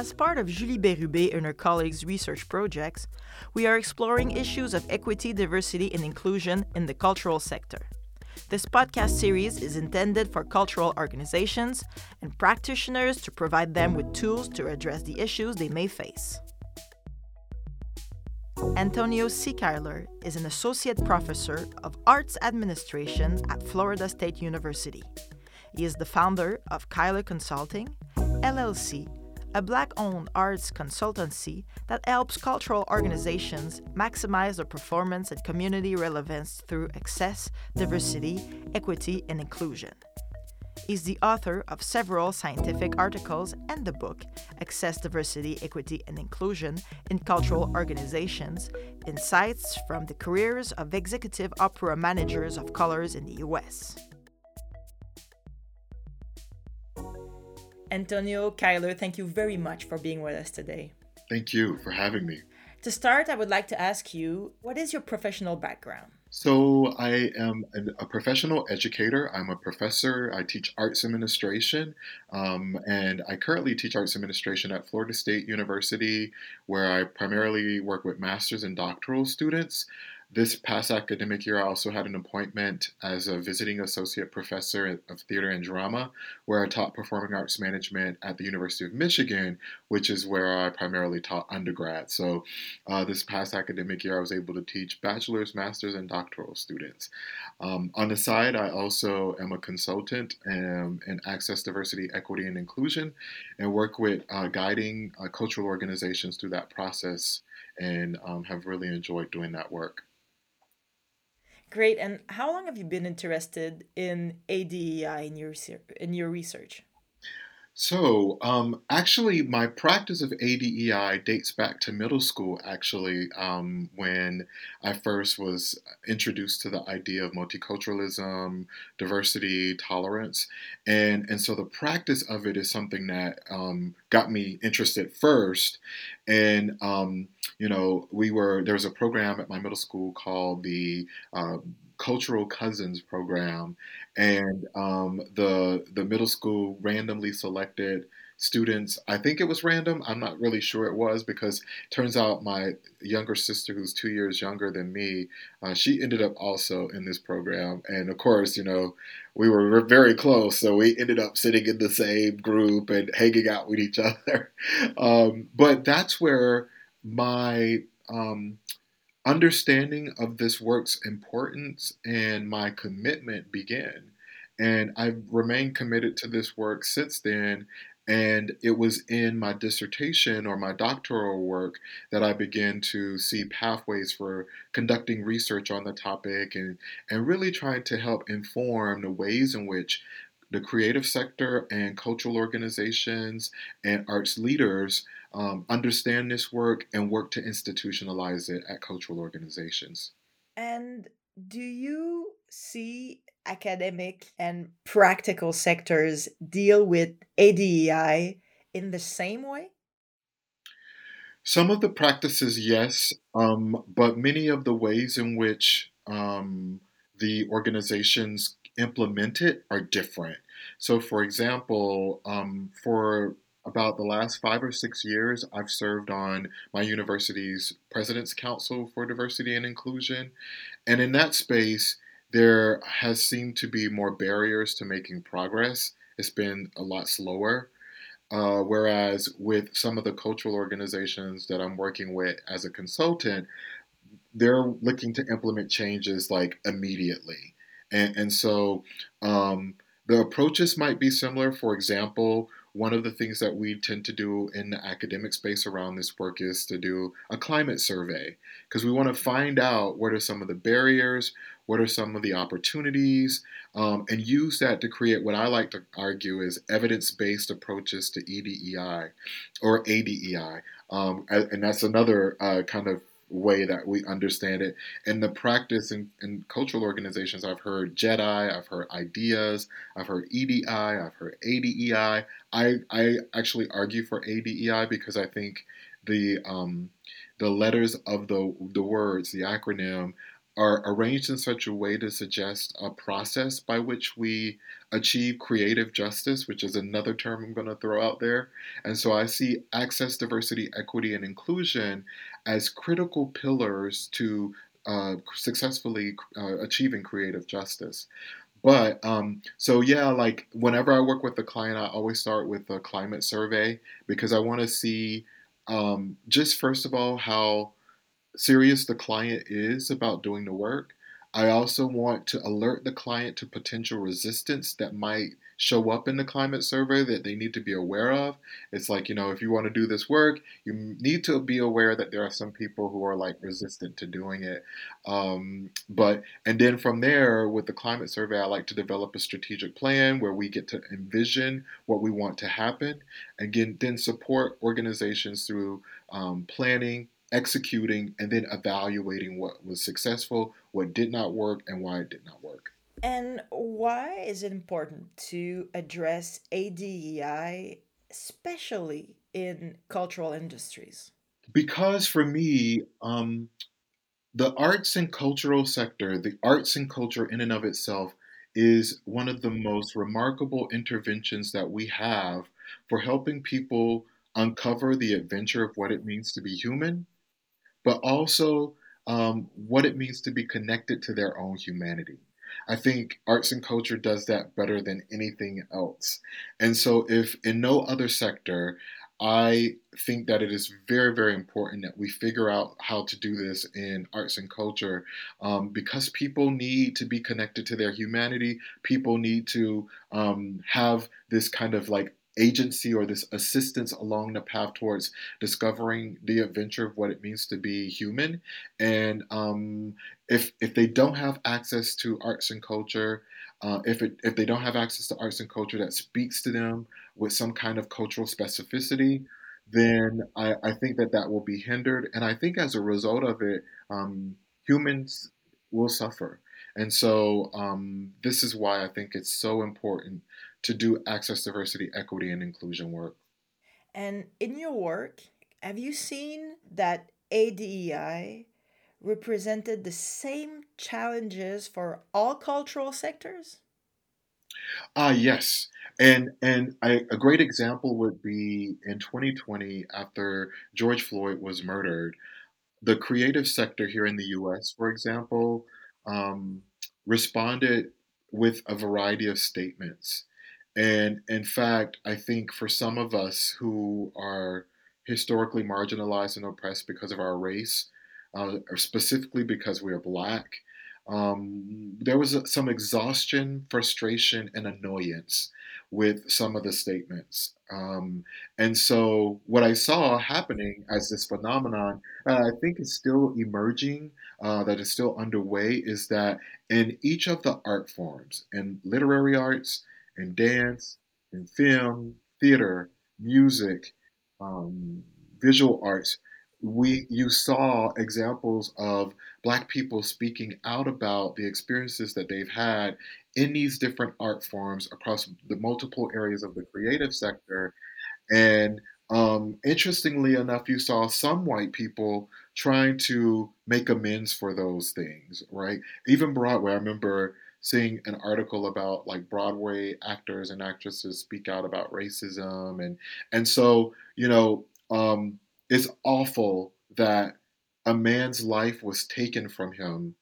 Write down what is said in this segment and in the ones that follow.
As part of Julie Bérubé and her colleagues' research projects, we are exploring issues of equity, diversity, and inclusion in the cultural sector. This podcast series is intended for cultural organizations and practitioners to provide them with tools to address the issues they may face. Antonio C. Cuyler is an associate professor of arts administration at Florida State University. He is the founder of Cuyler Consulting, LLC, a black owned arts consultancy that helps cultural organizations maximize their performance and community relevance through access, diversity, equity, and inclusion. He's the author of several scientific articles and the book Access, Diversity, Equity, and Inclusion in Cultural Organizations Insights from the Careers of Executive Opera Managers of Colors in the U.S. Antonio Cuyler, thank you very much for being with us today. Thank you for having me. To start, I would like to ask you what is your professional background? So, I am a professional educator. I'm a professor. I teach arts administration, um, and I currently teach arts administration at Florida State University, where I primarily work with master's and doctoral students. This past academic year, I also had an appointment as a visiting associate professor of theater and drama, where I taught performing arts management at the University of Michigan, which is where I primarily taught undergrad. So, uh, this past academic year, I was able to teach bachelor's, master's, and doctoral students. Um, on the side, I also am a consultant um, in access, diversity, equity, and inclusion, and work with uh, guiding uh, cultural organizations through that process, and um, have really enjoyed doing that work. Great. And how long have you been interested in ADEI in your in your research? So, um, actually, my practice of ADEI dates back to middle school, actually, um, when I first was introduced to the idea of multiculturalism, diversity, tolerance. And, and so the practice of it is something that um, got me interested first. And, um, you know, we were, there was a program at my middle school called the uh, Cultural Cousins program, and um, the the middle school randomly selected students. I think it was random. I'm not really sure it was because turns out my younger sister, who's two years younger than me, uh, she ended up also in this program. And of course, you know, we were very close, so we ended up sitting in the same group and hanging out with each other. Um, but that's where my um, understanding of this work's importance and my commitment began. And I've remained committed to this work since then. And it was in my dissertation or my doctoral work that I began to see pathways for conducting research on the topic and, and really trying to help inform the ways in which the creative sector and cultural organizations and arts leaders um, understand this work and work to institutionalize it at cultural organizations. And do you see academic and practical sectors deal with ADEI in the same way? Some of the practices, yes, um, but many of the ways in which um, the organizations implement it are different. So, for example, um, for about the last five or six years, I've served on my university's President's Council for Diversity and Inclusion. And in that space, there has seemed to be more barriers to making progress. It's been a lot slower. Uh, whereas with some of the cultural organizations that I'm working with as a consultant, they're looking to implement changes like immediately. And, and so um, the approaches might be similar. For example, one of the things that we tend to do in the academic space around this work is to do a climate survey because we want to find out what are some of the barriers, what are some of the opportunities, um, and use that to create what I like to argue is evidence based approaches to EDEI or ADEI. Um, and that's another uh, kind of way that we understand it. And the practice in, in cultural organizations, I've heard JEDI, I've heard ideas, I've heard EDI, I've heard ADEI. I, I actually argue for ADEI because I think the um, the letters of the the words, the acronym, are arranged in such a way to suggest a process by which we achieve creative justice, which is another term I'm going to throw out there. And so I see access, diversity, equity, and inclusion as critical pillars to uh, successfully uh, achieving creative justice. But um, so yeah, like whenever I work with a client, I always start with a climate survey because I want to see um, just first of all how serious the client is about doing the work. I also want to alert the client to potential resistance that might show up in the climate survey that they need to be aware of. It's like, you know, if you want to do this work, you need to be aware that there are some people who are like resistant to doing it. Um, but, and then from there, with the climate survey, I like to develop a strategic plan where we get to envision what we want to happen and again, then support organizations through um, planning, executing, and then evaluating what was successful, what did not work, and why it did not work. And why is it important to address ADEI, especially in cultural industries? Because for me, um, the arts and cultural sector, the arts and culture in and of itself, is one of the most remarkable interventions that we have for helping people uncover the adventure of what it means to be human but also um, what it means to be connected to their own humanity. I think arts and culture does that better than anything else. And so, if in no other sector, I think that it is very, very important that we figure out how to do this in arts and culture um, because people need to be connected to their humanity. People need to um, have this kind of like agency or this assistance along the path towards discovering the adventure of what it means to be human. And um, if if they don't have access to arts and culture, uh, if it if they don't have access to arts and culture that speaks to them with some kind of cultural specificity, then I, I think that that will be hindered. And I think as a result of it, um, humans will suffer. And so um, this is why I think it's so important to do access, diversity, equity, and inclusion work. And in your work, have you seen that ADEI represented the same challenges for all cultural sectors? Ah, uh, yes. And and I, a great example would be in 2020 after George Floyd was murdered, the creative sector here in the U.S., for example, um, responded with a variety of statements and in fact, I think for some of us who are historically marginalized and oppressed because of our race, uh, or specifically because we are black, um, there was some exhaustion, frustration, and annoyance with some of the statements. Um, and so, what I saw happening as this phenomenon, I think is still emerging, uh, that is still underway, is that in each of the art forms, in literary arts, in dance, in film, theater, music, um, visual arts, we you saw examples of black people speaking out about the experiences that they've had in these different art forms across the multiple areas of the creative sector. And um, interestingly enough you saw some white people trying to make amends for those things right? Even broadway i remember seeing an article about like Broadway actors and actresses speak out about racism and and so you know um, it's awful that a man's life was taken from him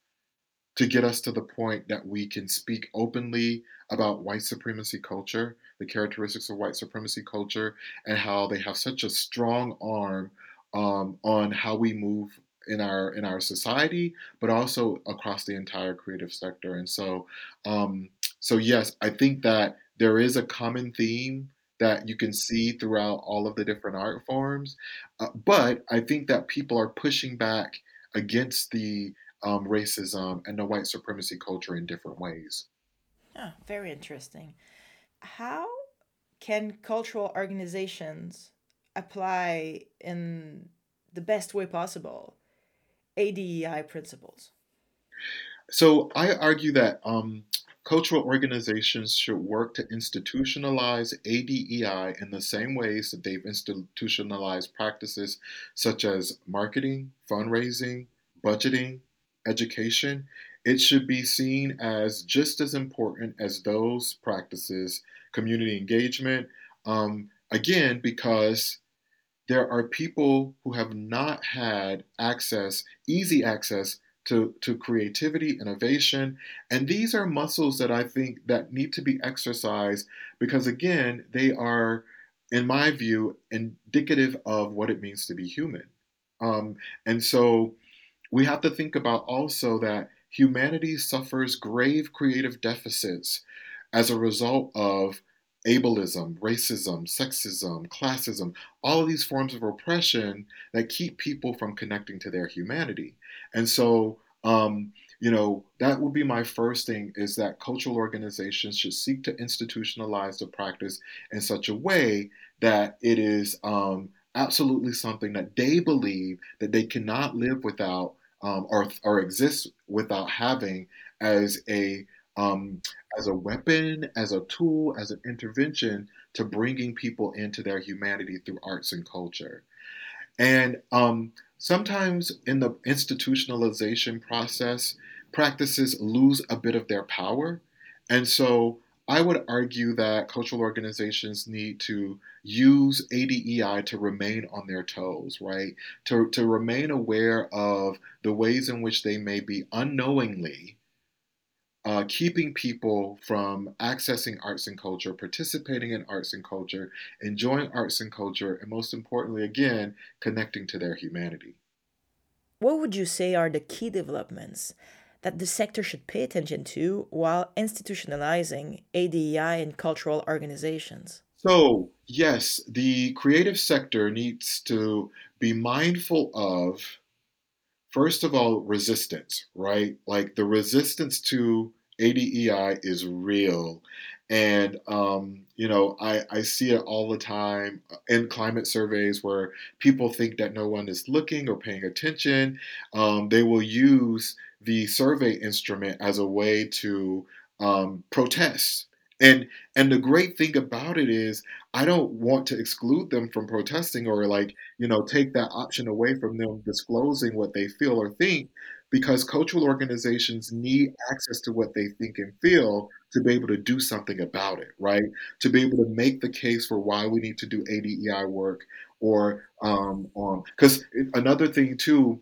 to get us to the point that we can speak openly about white supremacy culture, the characteristics of white supremacy culture, and how they have such a strong arm um, on how we move in our in our society, but also across the entire creative sector. And so, um, so yes, I think that there is a common theme that you can see throughout all of the different art forms. Uh, but I think that people are pushing back against the um, racism and the white supremacy culture in different ways. Oh, very interesting. How can cultural organizations apply in the best way possible ADEI principles? So I argue that um, cultural organizations should work to institutionalize ADEI in the same ways that they've institutionalized practices such as marketing, fundraising, budgeting, education, it should be seen as just as important as those practices, community engagement. Um, again, because there are people who have not had access, easy access to, to creativity, innovation, and these are muscles that I think that need to be exercised because again, they are, in my view, indicative of what it means to be human. Um, and so we have to think about also that humanity suffers grave creative deficits as a result of ableism, racism, sexism, classism, all of these forms of oppression that keep people from connecting to their humanity. And so, um, you know, that would be my first thing is that cultural organizations should seek to institutionalize the practice in such a way that it is um, absolutely something that they believe that they cannot live without um, or, or exist without having as a um, as a weapon, as a tool, as an intervention to bringing people into their humanity through arts and culture. And um, sometimes in the institutionalization process, practices lose a bit of their power. And so I would argue that cultural organizations need to use ADEI to remain on their toes, right? To, to remain aware of the ways in which they may be unknowingly uh, keeping people from accessing arts and culture, participating in arts and culture, enjoying arts and culture, and most importantly, again, connecting to their humanity. What would you say are the key developments that the sector should pay attention to while institutionalizing ADEI in cultural organizations? So, yes, the creative sector needs to be mindful of, first of all, resistance, right? Like the resistance to ADEI is real. And, um, you know, I, I see it all the time in climate surveys where people think that no one is looking or paying attention. Um, they will use the survey instrument as a way to um, protest. And and the great thing about it is I don't want to exclude them from protesting or like, you know, take that option away from them disclosing what they feel or think because cultural organizations need access to what they think and feel to be able to do something about it, right? To be able to make the case for why we need to do ADEI work or um, because um, another thing too,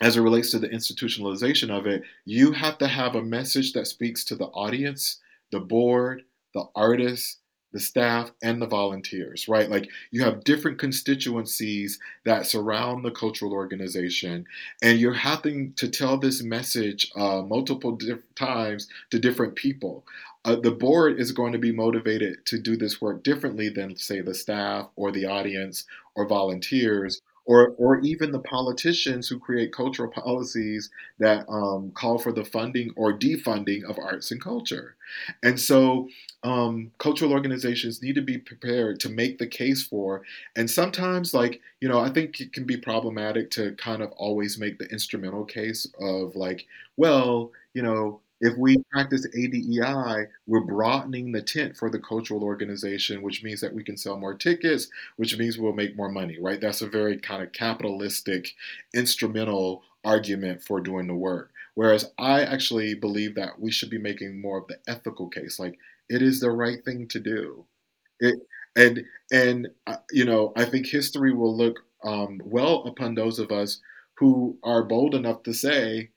as it relates to the institutionalization of it, you have to have a message that speaks to the audience, the board, the artists, the staff and the volunteers, right? Like you have different constituencies that surround the cultural organization, and you're having to tell this message uh, multiple times to different people. Uh, the board is going to be motivated to do this work differently than, say, the staff or the audience or volunteers or, or even the politicians who create cultural policies that um, call for the funding or defunding of arts and culture. And so um, cultural organizations need to be prepared to make the case for. And sometimes, like, you know, I think it can be problematic to kind of always make the instrumental case of, like, well, you know, if we practice ADEI, we're broadening the tent for the cultural organization, which means that we can sell more tickets, which means we'll make more money, right? That's a very kind of capitalistic, instrumental argument for doing the work. Whereas I actually believe that we should be making more of the ethical case, like it is the right thing to do. It and and uh, you know I think history will look um, well upon those of us who are bold enough to say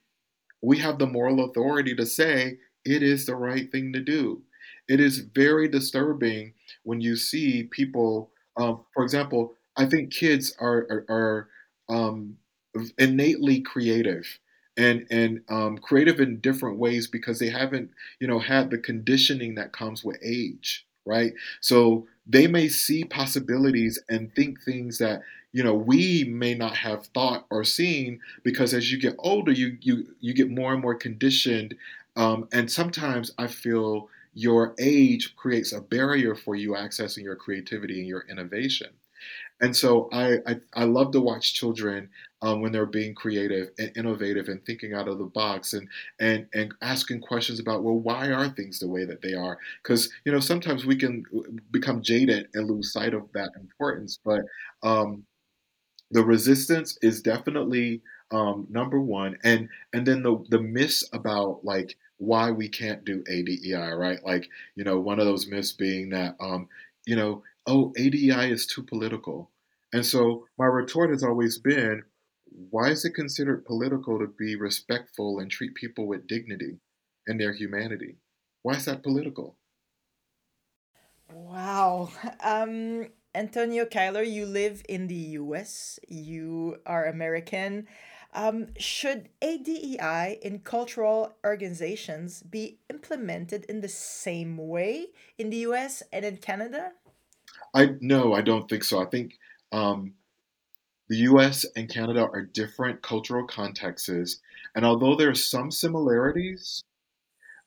we have the moral authority to say it is the right thing to do. It is very disturbing when you see people, um, for example, I think kids are, are, are um, innately creative and and um, creative in different ways because they haven't you know had the conditioning that comes with age right? So they may see possibilities and think things that you know we may not have thought or seen because as you get older you you you get more and more conditioned um, and sometimes i feel your age creates a barrier for you accessing your creativity and your innovation and so I, I, I love to watch children um, when they're being creative and innovative and thinking out of the box and and and asking questions about well why are things the way that they are? Because you know sometimes we can become jaded and lose sight of that importance but um, the resistance is definitely um, number one, and and then the the myths about like why we can't do ADEI, right? Like you know, one of those myths being that um, you know, oh, ADEI is too political, and so my retort has always been, why is it considered political to be respectful and treat people with dignity and their humanity? Why is that political? Wow. Um, Antonio Cuyler, you live in the US, you are American. Um, should ADEI in cultural organizations be implemented in the same way in the US and in Canada? I no, I don't think so. I think um, the US and Canada are different cultural contexts, and although there are some similarities,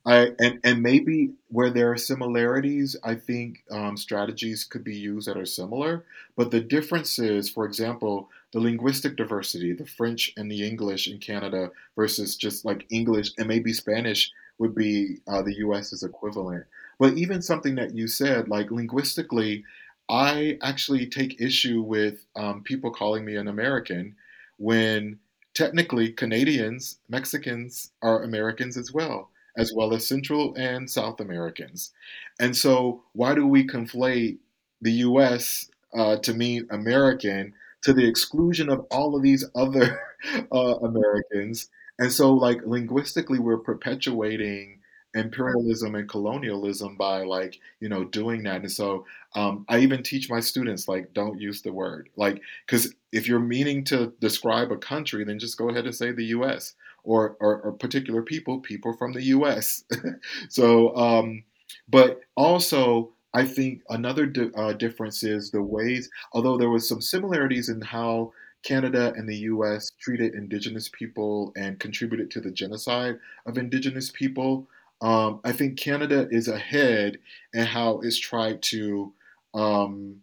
I and and maybe where there are similarities, I think um, strategies could be used that are similar. But the difference is, for example, the linguistic diversity, the French and the English in Canada versus just like English and maybe Spanish would be uh, the U.S.'s equivalent. But even something that you said, like linguistically, I actually take issue with um, people calling me an American when technically Canadians, Mexicans are Americans as well as well as Central and South Americans. And so, why do we conflate the US uh, to mean American to the exclusion of all of these other uh, Americans? And so, like, linguistically, we're perpetuating imperialism and colonialism by like you know doing that and so um, i even teach my students like don't use the word like because if you're meaning to describe a country then just go ahead and say the us or, or, or particular people, people from the U.S. so, um, but also I think another di- uh, difference is the ways, although there was some similarities in how Canada and the US treated Indigenous people and contributed to the genocide of Indigenous people. Um, I think Canada is ahead in how it's tried to, um,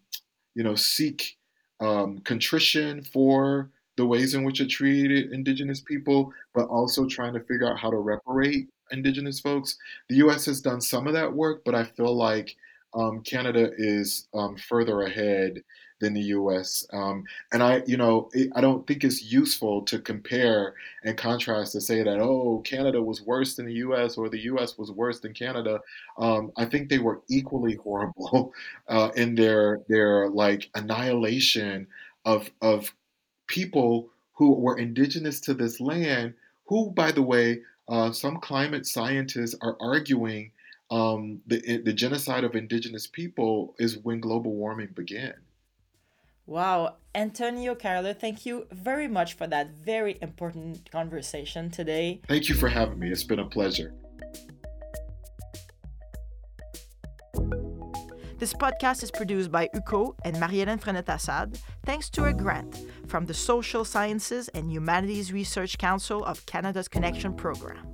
you know, seek um, contrition for the ways in which it treated indigenous people, but also trying to figure out how to reparate indigenous folks. The US has done some of that work, but I feel like um, Canada is um, further ahead than the U.S. Um, and I, you know, I don't think it's useful to compare and contrast to say that oh, Canada was worse than the U.S. or the U.S. was worse than Canada. Um, I think they were equally horrible uh, in their their like annihilation of of people who were indigenous to this land, who, by the way, uh, some climate scientists are arguing um, the, the genocide of indigenous people is when global warming began. Wow. Antonio Cuyler, thank you very much for that very important conversation today. Thank you for having me. It's been a pleasure. This podcast is produced by UCO and Marie-Hélène Frenette-Assad, thanks to a grant from the Social Sciences and Humanities Research Council of Canada's Connection Program.